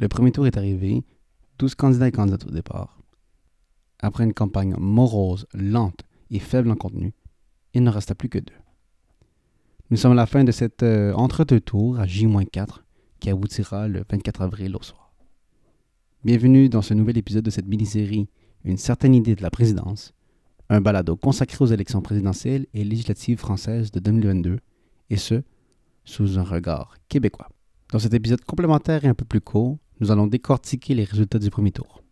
Le premier tour est arrivé, 12 candidats et candidates au départ. Après une campagne morose, lente et faible en contenu, il ne resta plus que deux. Nous sommes à la fin de cet euh, entre-deux tours à J-4 qui aboutira le 24 avril au soir. Bienvenue dans ce nouvel épisode de cette mini-série Une certaine idée de la présidence, un balado consacré aux élections présidentielles et législatives françaises de 2022, et ce, sous un regard québécois. Dans cet épisode complémentaire et un peu plus court, nous allons décortiquer les résultats du premier tour.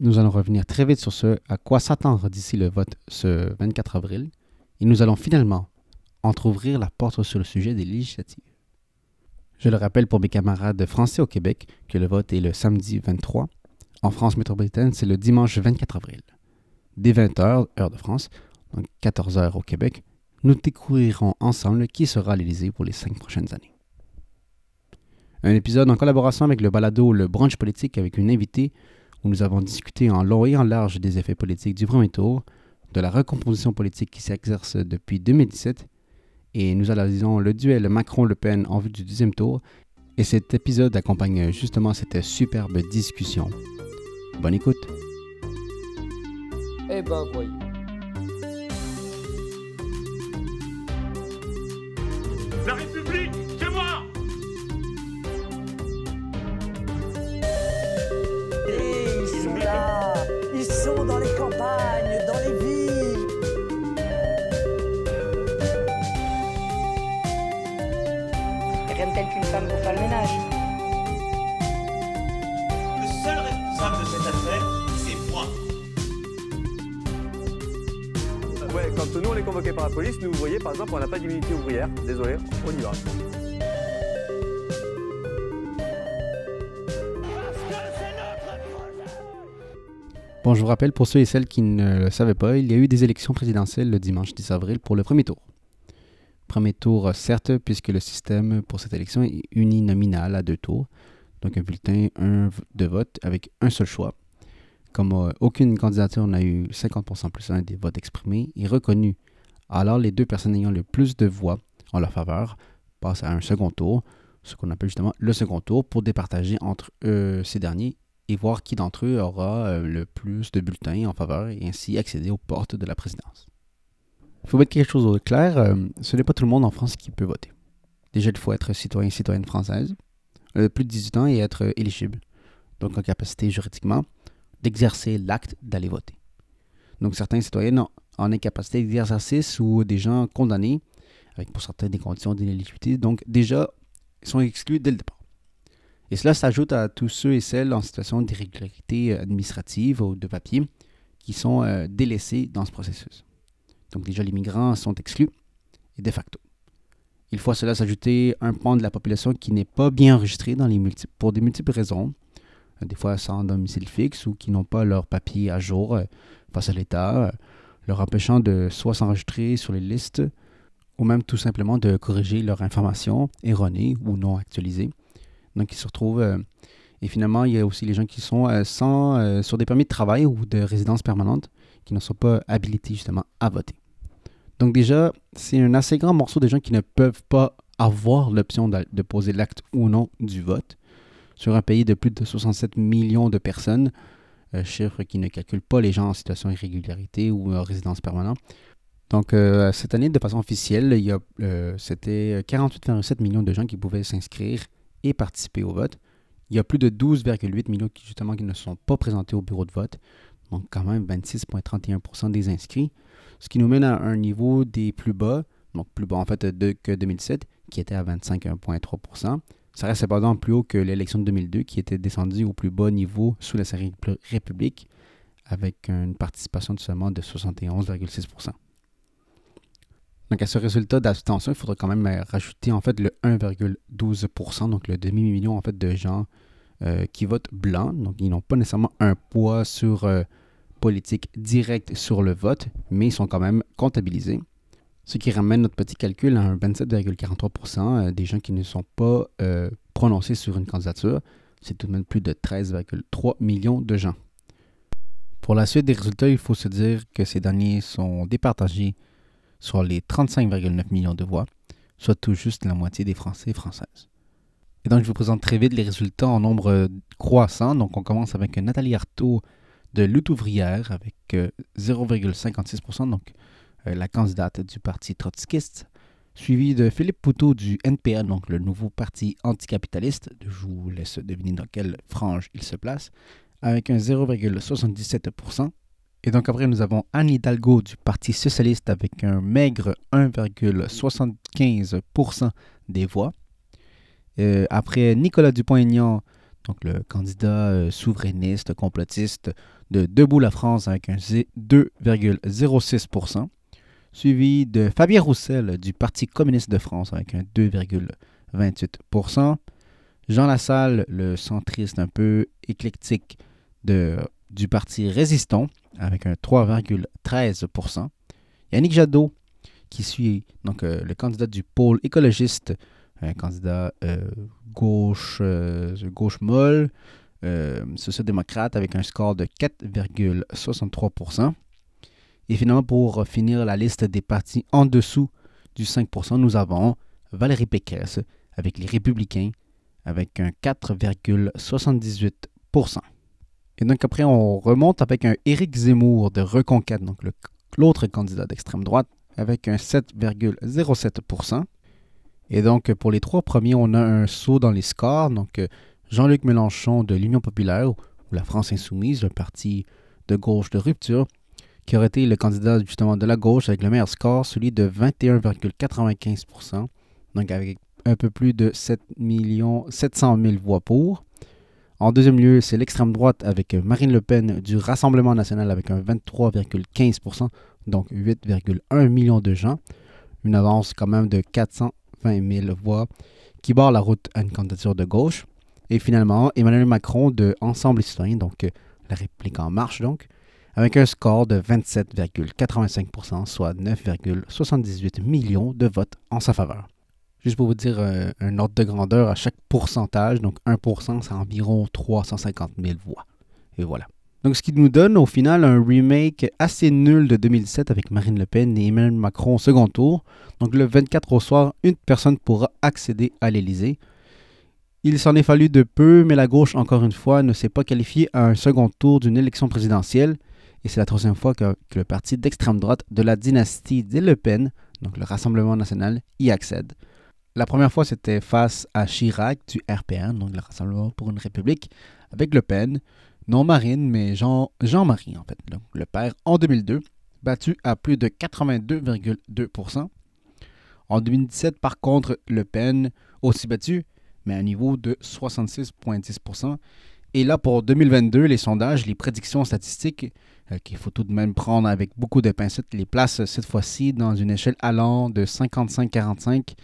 Nous allons revenir très vite sur ce à quoi s'attendre d'ici le vote ce 24 avril, et nous allons finalement entr'ouvrir la porte sur le sujet des législatives. Je le rappelle pour mes camarades français au Québec que le vote est le samedi 23. En France métropolitaine, c'est le dimanche 24 avril. Dès 20h, heure de France, donc 14h au Québec, nous découvrirons ensemble qui sera l'Élysée pour les cinq prochaines années. Un épisode en collaboration avec le balado Le Branche politique avec une invitée où nous avons discuté en long et en large des effets politiques du premier tour, de la recomposition politique qui s'exerce depuis 2017 et nous analysons le duel Macron-Le Pen en vue du deuxième tour. Et cet épisode accompagne justement cette superbe discussion. Bonne écoute. Eh ben voyons. La République, Qu'une femme pour faire le ménage. Le seul responsable de cette affaire, c'est moi. Ouais, quand nous on est convoqués par la police, nous ouvriers par exemple, on n'a pas d'immunité ouvrière. Désolé, on y va. Bon, je vous rappelle, pour ceux et celles qui ne le savaient pas, il y a eu des élections présidentielles le dimanche 10 avril pour le premier tour. Premier tour, certes, puisque le système pour cette élection est uninominal à deux tours, donc un bulletin, un de vote avec un seul choix. Comme euh, aucune candidature n'a eu 50% plus 1 des votes exprimés et reconnus, alors les deux personnes ayant le plus de voix en leur faveur passent à un second tour, ce qu'on appelle justement le second tour, pour départager entre euh, ces derniers et voir qui d'entre eux aura euh, le plus de bulletins en faveur et ainsi accéder aux portes de la présidence. Il faut mettre quelque chose au clair, euh, ce n'est pas tout le monde en France qui peut voter. Déjà, il faut être citoyen citoyenne française, euh, plus de 18 ans et être euh, éligible, donc en capacité juridiquement d'exercer l'acte d'aller voter. Donc certains citoyens en, en incapacité d'exercice ou des gens condamnés, avec pour certains des conditions d'inéligibilité, donc déjà sont exclus dès le départ. Et cela s'ajoute à tous ceux et celles en situation d'irrégularité administrative ou de papier qui sont délaissés dans ce processus. Donc déjà, les migrants sont exclus et de facto. Il faut à cela s'ajouter un pan de la population qui n'est pas bien enregistré pour des multiples raisons, euh, des fois sans domicile fixe ou qui n'ont pas leur papier à jour euh, face à l'État, euh, leur empêchant de soit s'enregistrer sur les listes ou même tout simplement de corriger leur information erronée ou non actualisée. Donc ils se retrouvent et finalement il y a aussi les gens qui sont sans, sur des permis de travail ou de résidence permanente qui ne sont pas habilités justement à voter. Donc déjà, c'est un assez grand morceau de gens qui ne peuvent pas avoir l'option de, poser l'acte ou non du vote sur un pays de plus de 67 millions de personnes, euh, chiffre qui ne calcule pas les gens en situation d'irrégularité ou en résidence permanente. Donc euh, cette année, de façon officielle, il y a, euh, c'était 48,7 millions de gens qui pouvaient s'inscrire et participer au vote. Il y a plus de 12,8 millions qui justement qui ne sont pas présentés au bureau de vote, donc quand même 26,31% des inscrits, ce qui nous mène à un niveau des plus bas, donc plus bas en fait de, que 2007, qui était à 25,3%. Ça reste cependant plus haut que l'élection de 2002, qui était descendue au plus bas niveau sous la République, avec une participation de seulement de 71,6%. Donc à ce résultat d'abstention, il faudrait quand même euh, rajouter en fait le 1,12%, donc le demi-million en fait de gens euh, qui votent blanc, donc ils n'ont pas nécessairement un poids sur euh, politique direct sur le vote, mais ils sont quand même comptabilisés. Ce qui ramène notre petit calcul à un 27,43% des gens qui ne sont pas euh, prononcés sur une candidature. C'est tout de même plus de 13,3 millions de gens. Pour la suite des résultats, il faut se dire que ces derniers sont départagés sur les 35,9 millions de voix, soit tout juste la moitié des Français et Françaises. Et donc, je vous présente très vite les résultats en nombre euh, croissant. Donc, on commence avec Nathalie Arthaud de Lutte ouvrière avec euh, 0,56%, donc euh, la candidate du parti trotskiste, suivi de Philippe Poutot du NPA, donc le nouveau parti anticapitaliste. Je vous laisse deviner dans quelle frange il se place, avec un 0,77%. Et donc après, nous avons Anne Hidalgo du Parti socialiste avec un maigre 1,75% des voix. Euh, après Nicolas Dupont-Aignan, donc le candidat euh, souverainiste, complotiste de Debout la France avec un 2,06%, suivi de Fabien Roussel du Parti communiste de France avec un 2,28%, Jean Lassalle, le centriste un peu éclectique du Parti résistant avec un 3,13%, Yannick Jadot qui suit donc euh, le candidat du pôle écologiste un candidat euh, gauche, euh, gauche molle, euh, social-démocrate avec un score de 4,63%. Et finalement, pour finir la liste des partis en dessous du 5%, nous avons Valérie Pécresse avec les Républicains avec un 4,78%. Et donc après, on remonte avec un Éric Zemmour de Reconquête, donc l'autre candidat d'extrême droite, avec un 7,07%. Et donc, pour les trois premiers, on a un saut dans les scores. Donc, euh, Jean-Luc Mélenchon de l'Union populaire, ou la France insoumise, un parti de gauche de rupture, qui aurait été le candidat justement de la gauche avec le meilleur score, celui de 21,95%, donc avec un peu plus de 7 700 000 voix pour. En deuxième lieu, c'est l'extrême droite avec Marine Le Pen du Rassemblement national avec un 23,15%, donc 8,1 millions de gens. Une avance quand même de 400 20 000 voix qui barrent la route à une candidature de gauche. Et finalement, Emmanuel Macron de Ensemble citoyen, donc euh, la réplique en marche donc, avec un score de 27,85%, soit 9,78 millions de votes en sa faveur. Juste pour vous dire euh, un ordre de grandeur à chaque pourcentage, donc 1%, c'est environ 350 000 voix. Et voilà. Donc, ce qui nous donne au final un remake assez nul de 2007 avec Marine Le Pen et Emmanuel Macron au second tour. Donc, le 24 au soir, une personne pourra accéder à l'Élysée. Il s'en est fallu de peu, mais la gauche, encore une fois, ne s'est pas qualifiée à un second tour d'une élection présidentielle. Et c'est la troisième fois que, le parti d'extrême droite de la dynastie des Le Pen, donc le Rassemblement national, y accède. La première fois, c'était face à Chirac du RPN, donc le Rassemblement pour une République, avec Le Pen non Marine, mais Jean, Jean-Marie, en fait, le père, en 2002, battu à plus de 82,2%. En 2017, par contre, Le Pen, aussi battu, mais à un niveau de 66,10%. Et là, pour 2022, les sondages, les prédictions statistiques, euh, qu'il faut tout de même prendre avec beaucoup de pincettes, les placent cette fois-ci dans une échelle allant de 55-45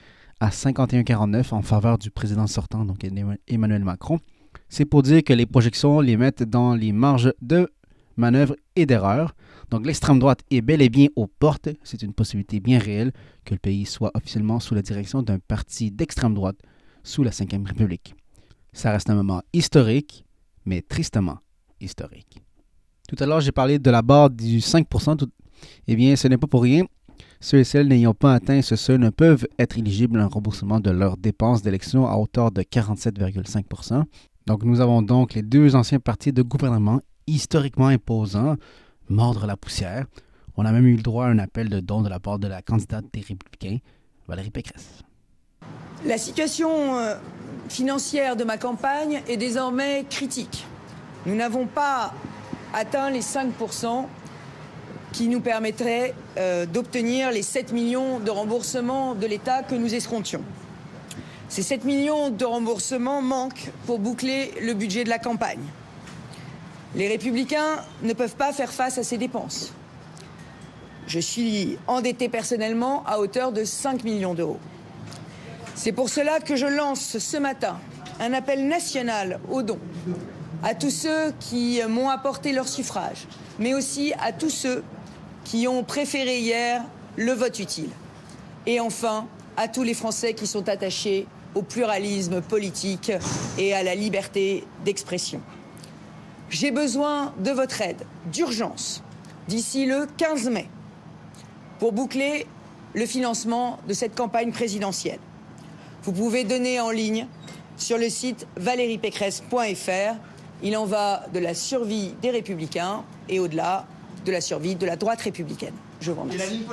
à 51-49 en faveur du président sortant, donc Emmanuel Macron c'est pour dire que les projections les mettent dans les marges de manœuvre et d'erreur. Donc l'extrême droite est bel et bien aux portes. C'est une possibilité bien réelle que le pays soit officiellement sous la direction d'un parti d'extrême droite sous la Ve République. Ça reste un moment historique, mais tristement historique. Tout à l'heure, j'ai parlé de la barre du 5%. Eh bien, ce n'est pas pour rien. Ceux et celles n'ayant pas atteint ce seuil ne peuvent être éligibles à un remboursement de leurs dépenses d'élection à hauteur de 47,5%. Donc nous avons donc les deux anciens partis de gouvernement historiquement imposants mordre la poussière. On a même eu le droit à un appel de don de la part de la candidate des Républicains, Valérie Pécresse. La situation euh, financière de ma campagne est désormais critique. Nous n'avons pas atteint les 5% qui nous permettraient euh, d'obtenir les 7 millions de remboursements de l'État que nous escomptions. Ces 7 millions de remboursements manquent pour boucler le budget de la campagne. Les républicains ne peuvent pas faire face à ces dépenses. Je suis endetté personnellement à hauteur de 5 millions d'euros. C'est pour cela que je lance ce matin un appel national aux dons à tous ceux qui m'ont apporté leur suffrage, mais aussi à tous ceux qui ont préféré hier le vote utile. Et enfin, à tous les Français qui sont attachés au pluralisme politique et à la liberté d'expression. J'ai besoin de votre aide d'urgence d'ici le 15 mai pour boucler le financement de cette campagne présidentielle. Vous pouvez donner en ligne sur le site valériepécresse.fr. Il en va de la survie des républicains et au-delà de la survie de la droite républicaine. Je vous remercie.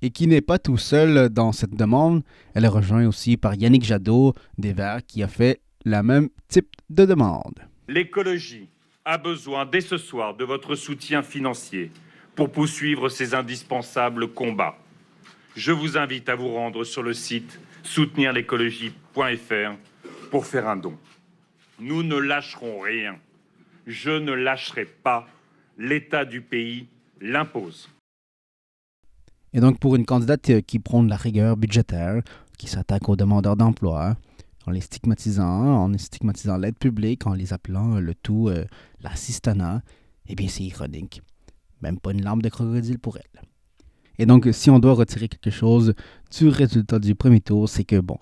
Et qui n'est pas tout seul dans cette demande. Elle est rejointe aussi par Yannick Jadot des Verts qui a fait la même type de demande. L'écologie a besoin dès ce soir de votre soutien financier pour poursuivre ces indispensables combats. Je vous invite à vous rendre sur le site soutenirlécologie.fr pour faire un don. Nous ne lâcherons rien. Je ne lâcherai pas. L'état du pays l'impose. Et donc, pour une candidate euh, qui prône la rigueur budgétaire, qui s'attaque aux demandeurs d'emploi, en les stigmatisant, en stigmatisant l'aide publique, en les appelant euh, le tout euh, l'assistanat, eh bien, c'est ironique. Même pas une larme de crocodile pour elle. Et donc, si on doit retirer quelque chose du résultat du premier tour, c'est que, bon,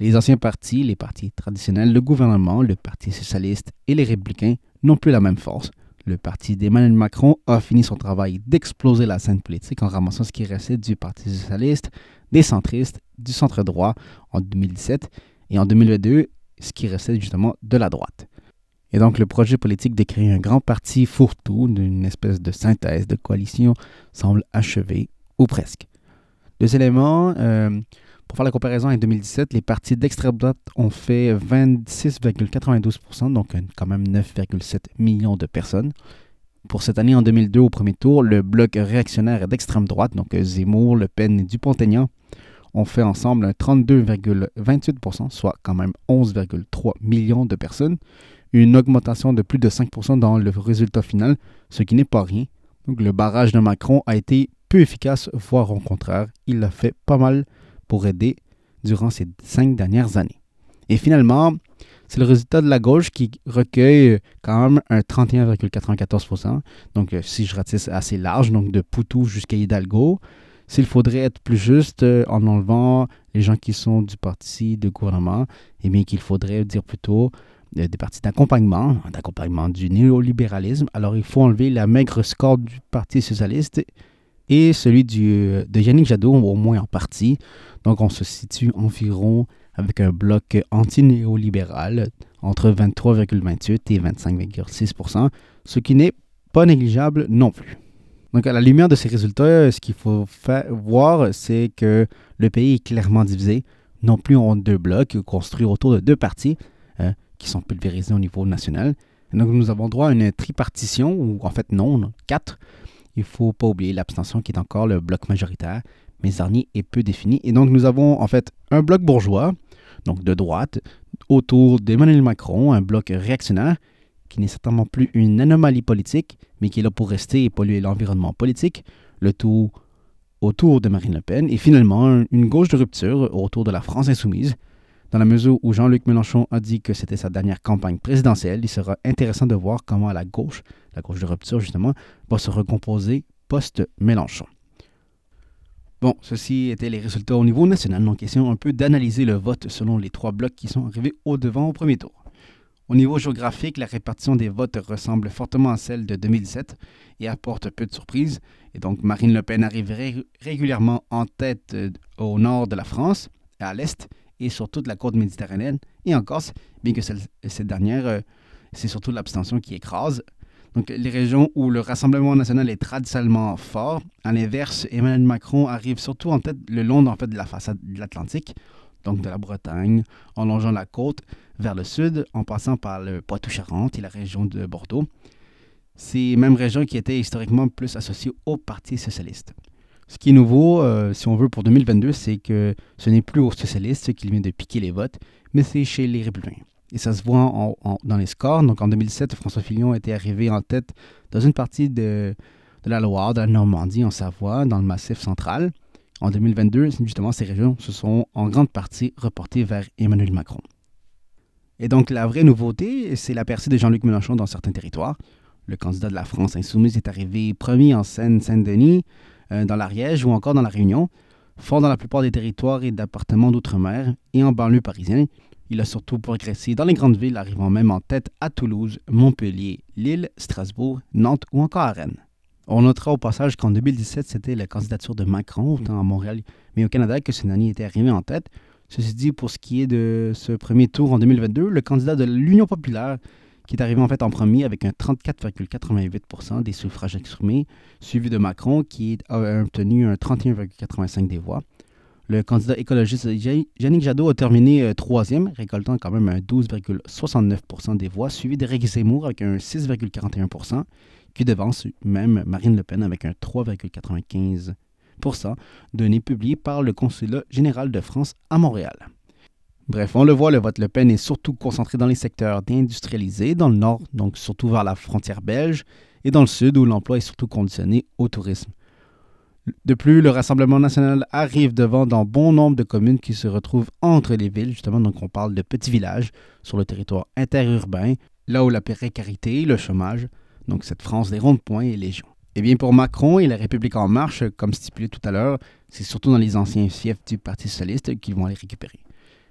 les anciens partis, les partis traditionnels, le gouvernement, le Parti socialiste et les républicains n'ont plus la même force. Le parti d'Emmanuel Macron a fini son travail d'exploser la scène politique en ramassant ce qui restait du Parti socialiste, des centristes, du centre droit en 2017 et en 2022, ce qui restait justement de la droite. Et donc le projet politique de créer un grand parti fourre-tout, d'une espèce de synthèse de coalition, semble achevé, ou presque. Deux éléments, euh, pour faire la comparaison, en 2017, les partis d'extrême droite ont fait 26,92%, donc quand même 9,7 millions de personnes. Pour cette année, en 2002, au premier tour, le bloc réactionnaire d'extrême droite, donc Zemmour, Le Pen et Dupont-Aignan, ont fait ensemble un 32,28%, soit quand même 11,3 millions de personnes, une augmentation de plus de 5% dans le résultat final, ce qui n'est pas rien. Donc le barrage de Macron a été peu efficace, voire au contraire, il a fait pas mal pour aider durant ces cinq dernières années. Et finalement, c'est le résultat de la gauche qui recueille quand même un 31,94%. Donc, euh, si je ratisse assez large, donc de Poutou jusqu'à Hidalgo, s'il faudrait être plus juste euh, en enlevant les gens qui sont du parti de gouvernement, eh bien qu'il faudrait dire plutôt euh, des partis d'accompagnement, d'accompagnement du néolibéralisme. Alors, il faut enlever la maigre score du Parti socialiste et celui du, de Yannick Jadot, au moins en partie. Donc on se situe environ avec un bloc anti-néolibéral entre 23,28 et 25,6% ce qui n'est pas négligeable non plus. Donc à la lumière de ces résultats, ce qu'il faut voir, c'est que le pays est clairement divisé, non plus en deux blocs construits autour de deux partis hein, qui sont pulvérisés au niveau national. donc nous avons droit à une tripartition, ou en fait non, quatre, il ne faut pas oublier l'abstention qui est encore le bloc majoritaire, mais Zarnier est peu défini. Et donc nous avons en fait un bloc bourgeois, donc de droite, autour d'Emmanuel Macron, un bloc réactionnaire, qui n'est certainement plus une anomalie politique, mais qui est là pour rester et polluer l'environnement politique, le tout autour de Marine Le Pen, et finalement une gauche de rupture autour de la France insoumise, dans la mesure où Jean-Luc Mélenchon a dit que c'était sa dernière campagne présidentielle, il sera intéressant de voir comment la gauche, la gauche de rupture justement, va se recomposer post-Mélenchon. Bon, ceci étaient les résultats au niveau national, donc question un peu d'analyser le vote selon les trois blocs qui sont arrivés au devant au premier tour. Au niveau géographique, la répartition des votes ressemble fortement à celle de 2017 et apporte peu de surprises. Et donc Marine Le Pen arriverait régulièrement en tête euh, au nord de la France, à l'est, et sur toute la côte méditerranéenne et en Corse, bien que cette dernière, euh, c'est surtout l'abstention qui écrase. Donc, les régions où le Rassemblement national est traditionnellement fort, à l'inverse, Emmanuel Macron arrive surtout en tête le long de la façade de l'Atlantique, donc de la Bretagne, en longeant la côte vers le sud, en passant par le Poitou-Charentes et la région de Bordeaux. Ces mêmes régions qui étaient historiquement plus associées au Parti socialiste. Ce qui est nouveau, euh, si on veut, pour 2022, c'est que ce n'est plus aux socialistes qui vient de piquer les votes, mais c'est chez les républicains. Et ça se voit dans les scores. Donc en 2007, François Fillon était arrivé en tête dans une partie de, la Loire, de la Normandie, en Savoie, dans le massif central. En 2022, justement, ces régions se sont en grande partie reportées vers Emmanuel Macron. Et donc la vraie nouveauté, c'est la percée de Jean-Luc Mélenchon dans certains territoires. Le candidat de la France insoumise est arrivé premier en Seine-Saint-Denis, dans l'Ariège ou encore dans la Réunion, fort dans la plupart des territoires et départements d'outre-mer et en banlieue parisienne. Il a surtout progressé dans les grandes villes, arrivant même en tête à Toulouse, Montpellier, Lille, Strasbourg, Nantes ou encore à Rennes. On notera au passage qu'en 2017, c'était la candidature de Macron, autant à Montréal mais au Canada, que ce dernier était arrivé en tête, Ceci dit, pour ce qui est de ce premier tour en 2022, le candidat de l'Union populaire, qui est arrivé en fait en premier avec un 34,88 des suffrages exprimés, suivi de Macron, qui a obtenu un 31,85% des voix. Le candidat écologiste Yannick Jadot a terminé euh, troisième, récoltant quand même un 12,69% des voix, suivi d'Éric Zemmour avec un 6,41% qui devance même Marine Le Pen avec un 3,95% données publiées par le Consulat général de France à Montréal. Bref, on le voit, le vote Le Pen est surtout concentré dans les secteurs déindustrialisés, dans le nord, donc surtout vers la frontière belge, et dans le sud, où l'emploi est surtout conditionné au tourisme. De plus, le Rassemblement national arrive devant dans bon nombre de communes qui se retrouvent entre les villes, justement, donc on parle de petits villages sur le territoire interurbain, là où la précarité, le chômage, donc cette France des ronds-points est légion. Eh bien, pour Macron et la République en marche, comme stipulé tout à l'heure, c'est surtout dans les anciens fiefs du Parti socialiste qu'ils vont aller récupérer.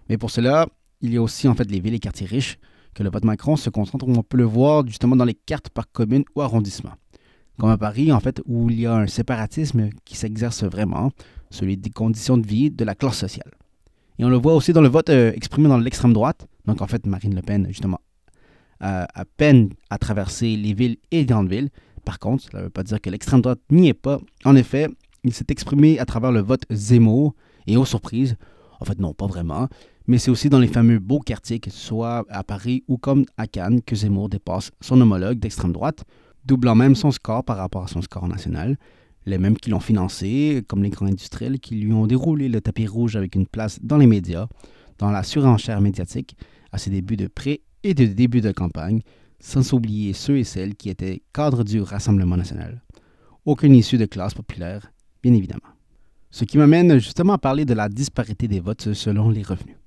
Mais pour cela, il y a aussi en fait les villes et quartiers riches que le vote Macron se concentre, on peut le voir justement dans les cartes par commune ou arrondissement comme à Paris, en fait, où il y a un séparatisme qui s'exerce vraiment, celui des conditions de vie de la classe sociale. Et on le voit aussi dans le vote euh, exprimé dans l'extrême droite. Donc, en fait, Marine Le Pen, justement, a à peine à traverser les villes et les grandes villes. Par contre, ça ne veut pas dire que l'extrême droite n'y est pas. En effet, il s'est exprimé à travers le vote Zemmour, et aux surprises, en fait, non, pas vraiment, mais c'est aussi dans les fameux beaux quartiers, soit à Paris ou comme à Cannes, que Zemmour dépasse son homologue d'extrême droite doublant même son score par rapport à son score national. Les mêmes qui l'ont financé, comme les grands industriels qui lui ont déroulé le tapis rouge avec une place dans les médias, dans la surenchère médiatique, à ses débuts de pré et de début de campagne, sans oublier ceux et celles qui étaient cadres du Rassemblement national. Aucune issue de classe populaire, bien évidemment. Ce qui m'amène justement à parler de la disparité des votes selon les revenus.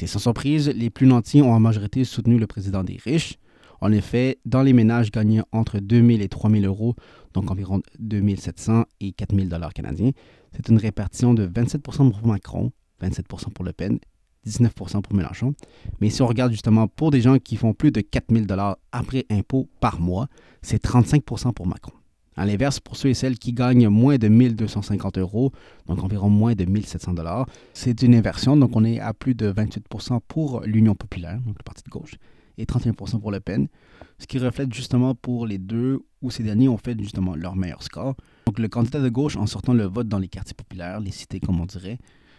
C'est sans surprise, les plus nantis ont en majorité soutenu le président des riches, en effet, dans les ménages gagnant entre 2 000 et 3 000 euros, donc environ 2 700 et 4 000 dollars canadiens, c'est une répartition de 27% pour Macron, 27% pour Le Pen, 19% pour Mélenchon. Mais si on regarde justement pour des gens qui font plus de 4 000 dollars après impôt par mois, c'est 35% pour Macron. À l'inverse, pour ceux et celles qui gagnent moins de 1250 euros, donc environ moins de 1700 dollars, c'est une inversion. Donc on est à plus de 28 pour l'Union populaire, donc le parti de gauche, et 31 pour Le Pen, ce qui reflète justement pour les deux où ces derniers ont fait justement leur meilleur score. Donc le candidat de gauche en sortant le vote dans les quartiers populaires, les cités comme on dirait,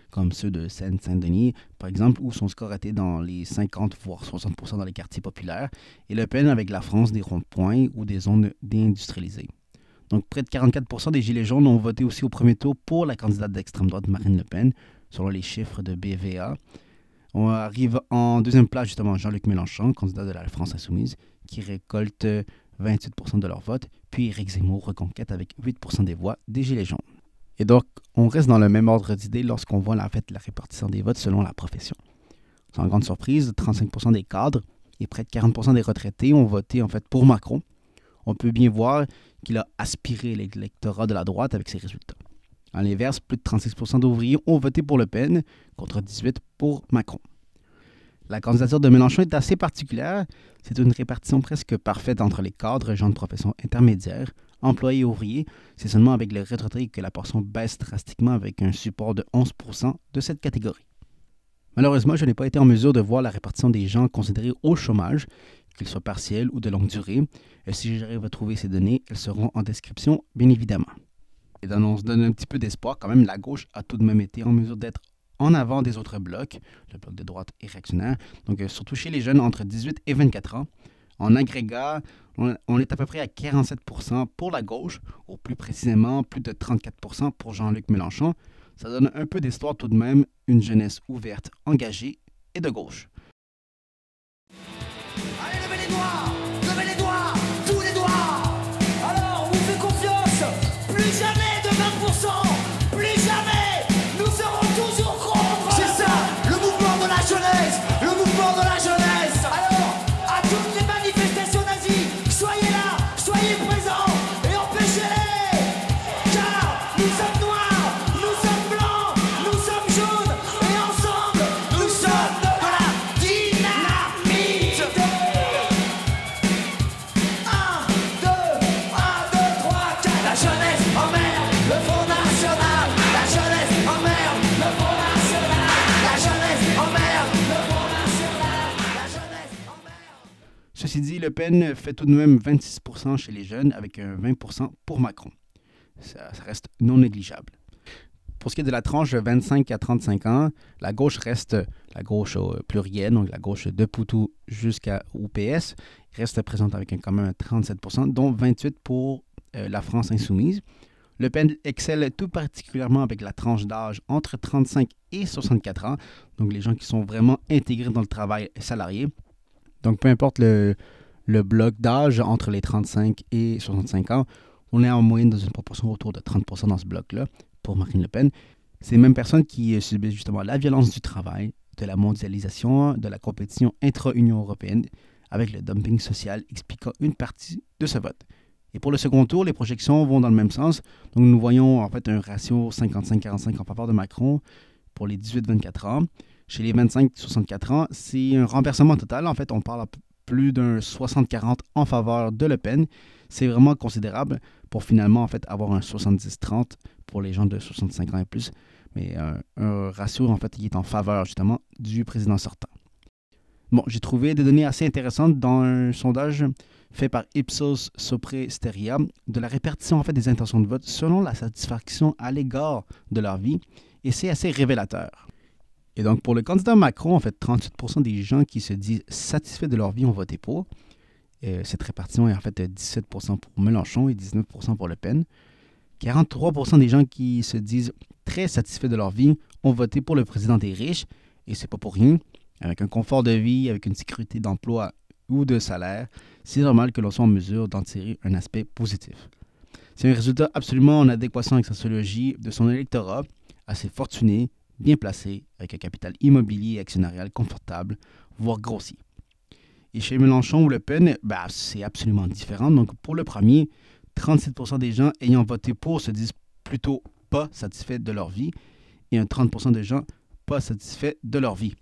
comme ceux de Seine-Saint-Denis, par exemple, où son score était dans les 50 voire 60% dans les quartiers populaires, et Le Pen avec la France des ronds-points ou des zones déindustrialisées. Donc près de 44% des Gilets jaunes ont voté aussi au premier tour pour la candidate d'extrême droite Marine Le Pen, selon les chiffres de BVA. On arrive en deuxième place, justement, Jean-Luc Mélenchon, candidat de la France Insoumise, qui récolte 28% de leur vote, puis Éric Zemmour reconquête avec 8% des voix des Gilets jaunes. Et donc, on reste dans le même ordre d'idées lorsqu'on voit la, fait, la répartition des votes selon la profession. Sans grande surprise, 35% des cadres et près de 40% des retraités ont voté en fait pour Macron. On peut bien voir qu'il a aspiré l'électorat de la droite avec ses résultats. À l'inverse, plus de 36% d'ouvriers ont voté pour Le Pen contre 18 pour Macron. La candidature de Mélenchon est assez particulière. C'est une répartition presque parfaite entre les cadres gens de profession intermédiaire, employés et ouvriers. C'est seulement avec les retraités que la portion baisse drastiquement avec un support de 11% de cette catégorie. Malheureusement, je n'ai pas été en mesure de voir la répartition des gens considérés au chômage, qu'ils soient partiels ou de longue durée. Et si j'arrive à trouver ces données, elles seront en description, bien évidemment. Et on se donne un petit peu d'espoir. Quand même, la gauche a tout de même été en mesure d'être en avant des autres blocs, le bloc de droite et réactionnaire, donc euh, surtout chez les jeunes entre 18 et 24 ans. En agrégat, on, est à peu près à 47% pour la gauche, ou plus précisément plus de 34% pour Jean-Luc Mélenchon. Ça donne un peu d'histoire tout de même, une jeunesse ouverte, engagée et de gauche. Le Pen fait tout de même 26% chez les jeunes avec un 20% pour Macron. Ça, reste non négligeable. Pour ce qui est de la tranche de 25 à 35 ans, la gauche reste la gauche euh, plurielle, donc la gauche de Poutou jusqu'à UPS, reste présente avec un quand même 37%, dont 28% pour euh, la France insoumise. Le Pen excelle tout particulièrement avec la tranche d'âge entre 35 et 64 ans, donc les gens qui sont vraiment intégrés dans le travail salarié. Donc peu importe le, le bloc d'âge entre les 35 et 65 ans, on est en moyenne dans une proportion autour de 30% dans ce bloc-là pour Marine Le Pen. Ces mêmes personnes qui euh, subissent justement la violence du travail, de la mondialisation, de la compétition intra-Union européenne, avec le dumping social expliquant une partie de ce vote. Et pour le second tour, les projections vont dans le même sens. Donc nous voyons en fait un ratio 55-45 en faveur de Macron pour les 18-24 ans. Chez les 25-64 ans, c'est un renversement total. En fait, on parle plus d'un 60-40 en faveur de Le Pen. C'est vraiment considérable pour finalement en fait avoir un 70-30 pour les gens de 65 ans et plus. Mais un, un ratio en fait qui est en faveur justement du président sortant. Bon, j'ai trouvé des données assez intéressantes dans un sondage fait par Ipsos Sopre Steria de la répartition en fait des intentions de vote selon la satisfaction à l'égard de leur vie et c'est assez révélateur. Et donc pour le candidat Macron, en fait 38% des gens qui se disent satisfaits de leur vie ont voté pour. Et cette répartition est en fait 17% pour Mélenchon et 19% pour Le Pen. 43% des gens qui se disent très satisfaits de leur vie ont voté pour le président des riches et c'est pas pour rien. Avec un confort de vie, avec une sécurité d'emploi ou de salaire, c'est normal que l'on soit en mesure d'en tirer un aspect positif. C'est un résultat absolument en adéquation avec sa sociologie de son électorat, assez fortuné, bien placé, avec un capital immobilier et actionnarial confortable, voire grossi. Et chez Mélenchon ou Le Pen, bah, c'est absolument différent. Donc pour le premier, 37% des gens ayant voté pour se disent plutôt pas satisfaits de leur vie et un 30% des gens pas satisfaits de leur vie.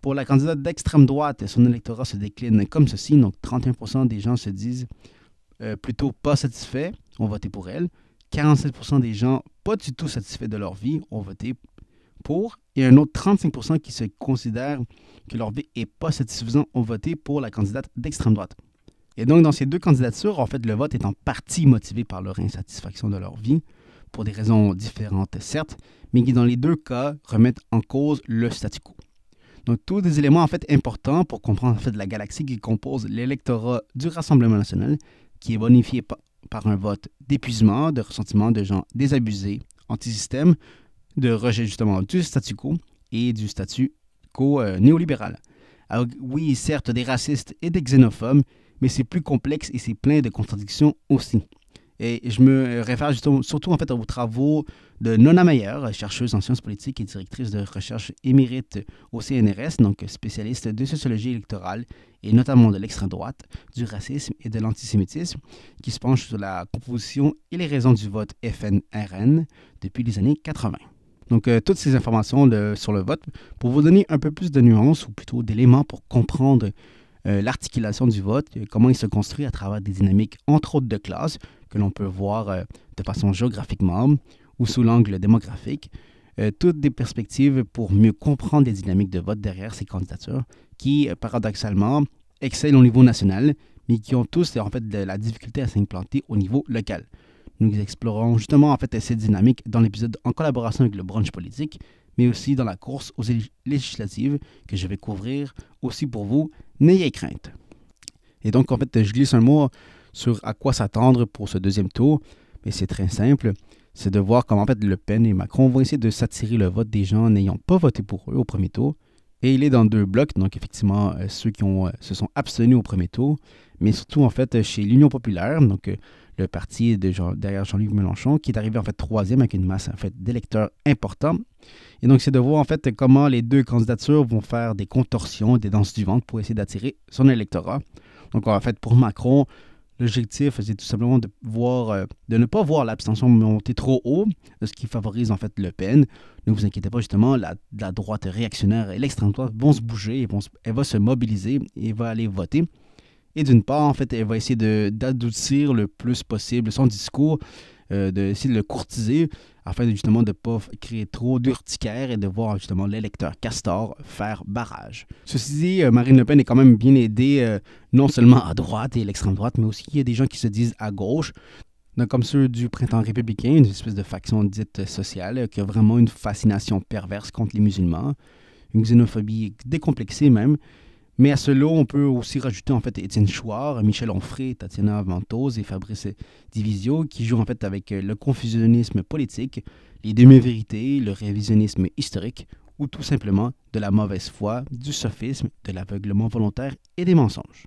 Pour la candidate d'extrême droite, son électorat se décline comme ceci. Donc 31% des gens se disent euh, plutôt pas satisfaits, ont voté pour elle. 47% des gens pas du tout satisfaits de leur vie ont voté pour. Et un autre 35% qui se considèrent que leur vie n'est pas satisfaisante ont voté pour la candidate d'extrême droite. Et donc, dans ces deux candidatures, en fait, le vote est en partie motivé par leur insatisfaction de leur vie, pour des raisons différentes, certes, mais qui, dans les deux cas, remettent en cause le statu quo. Donc, tous des éléments en fait importants pour comprendre en fait la galaxie qui compose l'électorat du Rassemblement national, qui est bonifié par un vote d'épuisement, de ressentiment de gens désabusés, anti-système, de rejet justement du statu quo et du statu quo euh, néolibéral. Alors, oui, certes, des racistes et des xénophobes, mais c'est plus complexe et c'est plein de contradictions aussi. Et je me réfère justement, surtout en fait aux travaux de Nona Meyer, chercheuse en sciences politiques et directrice de recherche émérite au CNRS, donc spécialiste de sociologie électorale et notamment de l'extrême droite, du racisme et de l'antisémitisme, qui se penche sur la composition et les raisons du vote FN-RN depuis les années 80. Donc, euh, toutes ces informations sur le vote pour vous donner un peu plus de nuances ou plutôt d'éléments pour comprendre euh, l'articulation du vote, comment il se construit à travers des dynamiques, entre autres de classe, que l'on peut voir euh, de façon géographiquement ou sous l'angle démographique. Euh, toutes des perspectives pour mieux comprendre les dynamiques de vote derrière ces candidatures qui, paradoxalement, excellent au niveau national, mais qui ont tous en fait de la difficulté à s'implanter au niveau local. Nous explorons justement en fait ces dynamiques dans l'épisode en collaboration avec le branche politique, mais aussi dans la course aux législatives que je vais couvrir aussi pour vous. N'ayez crainte. Et donc en fait, je glisse un mot sur à quoi s'attendre pour ce deuxième tour, mais c'est très simple. C'est de voir comment en fait Le Pen et Macron vont essayer de s'attirer le vote des gens n'ayant pas voté pour eux au premier tour. Et il est dans deux blocs, donc effectivement euh, ceux qui ont, euh, se sont abstenus au premier tour, mais surtout en fait chez l'Union populaire, donc euh, le parti derrière Jean-Luc Mélenchon, qui est arrivé en fait troisième avec une masse en fait d'électeurs importants. Et donc c'est de voir en fait comment les deux candidatures vont faire des contorsions, des danses du ventre pour essayer d'attirer son électorat. Donc en fait pour Macron, L'objectif, c'est tout simplement de, voir, euh, de ne pas voir l'abstention monter trop haut, ce qui favorise en fait Le Pen. Ne vous inquiétez pas, justement, la, droite réactionnaire et l'extrême droite vont se bouger, vont elle va se mobiliser et va aller voter. Et d'une part, en fait, elle va essayer d'adoucir le plus possible son discours euh, d'essayer de le courtiser afin justement de ne pas créer trop d'urticaire et de voir justement l'électeur Castor faire barrage. Ceci dit, euh, Marine Le Pen est quand même bien aidée euh, non seulement à droite et l'extrême droite, mais aussi il y a des gens qui se disent à gauche, comme ceux du printemps républicain, une espèce de faction dite sociale euh, qui a vraiment une fascination perverse contre les musulmans, une xénophobie décomplexée même. Mais à ce lot, on peut aussi rajouter en fait Étienne Chouard, Michel Onfray, Tatiana Ventose et Fabrice Divisio qui jouent en fait avec euh, le confusionnisme politique, les demi-vérités, le révisionnisme historique ou tout simplement de la mauvaise foi, du sophisme, de l'aveuglement volontaire et des mensonges.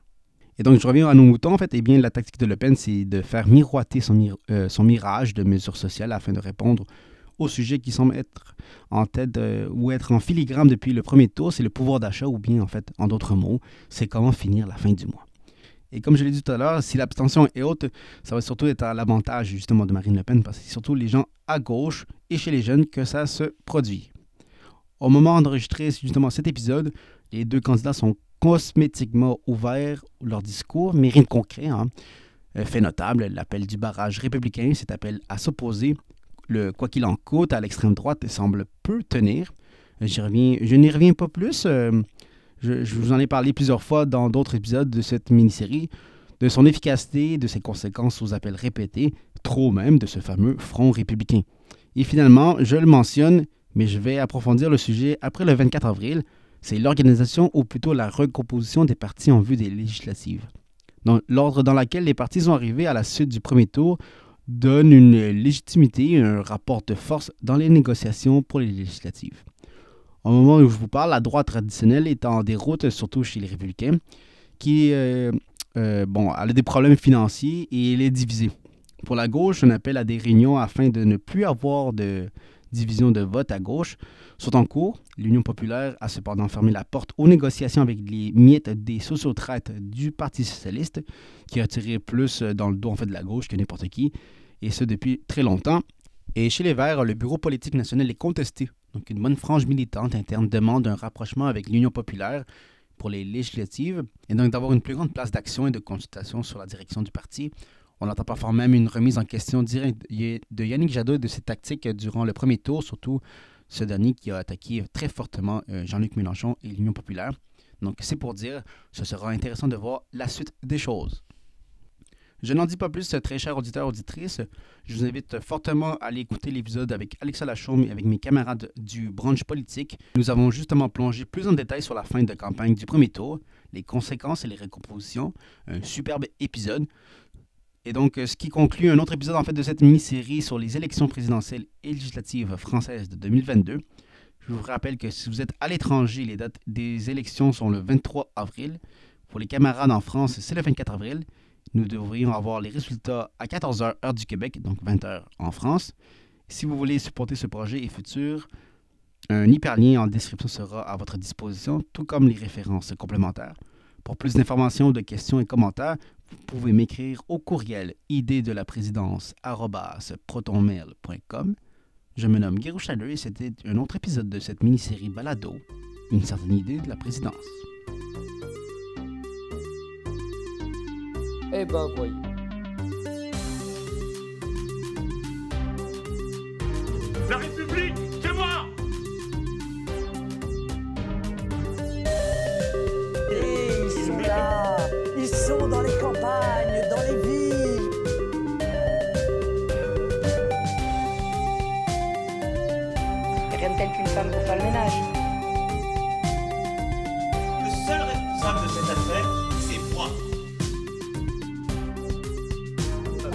Et donc, je reviens à nos moutons. En fait, eh bien, la tactique de Le Pen, c'est de faire miroiter son, euh, son, mirage de mesures sociales afin de répondre aux sujets qui semblent être en tête euh, ou être en filigrane depuis le premier tour. C'est le pouvoir d'achat ou bien, en fait, en d'autres mots, c'est comment finir la fin du mois. Et comme je l'ai dit tout à l'heure, si l'abstention est haute, ça va surtout être à l'avantage justement de Marine Le Pen parce que c'est surtout les gens à gauche et chez les jeunes que ça se produit. Au moment d'enregistrer justement cet épisode, les deux candidats sont cosmétiquement ouvert leur discours, mais rien de concret. Hein. Euh, fait notable, l'appel du barrage républicain, cet appel à s'opposer, le quoi qu'il en coûte à l'extrême droite semble peu tenir. Reviens, je n'y reviens pas plus. Euh, je, je, vous en ai parlé plusieurs fois dans d'autres épisodes de cette mini-série, de son efficacité, de ses conséquences aux appels répétés, trop même de ce fameux front républicain. Et finalement, je le mentionne, mais je vais approfondir le sujet après le 24 avril, c'est l'organisation ou plutôt la recomposition des partis en vue des législatives. L'ordre dans lequel les partis sont arrivés à la suite du premier tour donne une légitimité, un rapport de force dans les négociations pour les législatives. Au moment où je vous parle, la droite traditionnelle est en déroute, surtout chez les républicains, qui euh, euh, bon, a des problèmes financiers et elle est divisée. Pour la gauche, on appelle à des réunions afin de ne plus avoir de division de vote à gauche sont en cours. L'Union populaire a cependant fermé la porte aux négociations avec les miettes des sociotraites du Parti socialiste, qui a tiré plus dans le dos en fait, de la gauche que n'importe qui, et ce depuis très longtemps. Et chez les Verts, le bureau politique national est contesté. Donc une bonne frange militante interne demande un rapprochement avec l'Union populaire pour les législatives, et donc d'avoir une plus grande place d'action et de consultation sur la direction du parti. On entend parfois même une remise en question directe de Yannick Jadot de ses tactiques durant le premier tour, surtout ce dernier qui a attaqué très fortement euh, Jean-Luc Mélenchon et l'Union populaire. Donc c'est pour dire, ce sera intéressant de voir la suite des choses. Je n'en dis pas plus, très chers auditeurs auditrices. Je vous invite fortement à aller écouter l'épisode avec Alexa Lachaume et avec mes camarades du branche politique. Nous avons justement plongé plus en détail sur la fin de campagne du premier tour, les conséquences et les recompositions. Un superbe épisode. Et donc, euh, ce qui conclut un autre épisode en fait de cette mini-série sur les élections présidentielles et législatives françaises de 2022. Je vous rappelle que si vous êtes à l'étranger, les dates des élections sont le 23 avril. Pour les camarades en France, c'est le 24 avril. Nous devrions avoir les résultats à 14h heure du Québec, donc 20h en France. Si vous voulez supporter ce projet et futur, un hyperlien en description sera à votre disposition, tout comme les références complémentaires. Pour plus d'informations, de questions et commentaires, vous pouvez m'écrire au courriel idée de la présidence protonmail.com. Je me nomme Guérou et c'était un autre épisode de cette mini-série Balado, une certaine idée de la présidence. Eh ben voyons. Femme pour faire le ménage. Le seul responsable de cette affaire, c'est moi.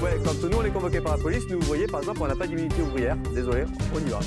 Ouais, quand nous on est convoqué par la police, nous, vous voyez, par exemple, on n'a pas d'immunité ouvrière. Désolé, on y va.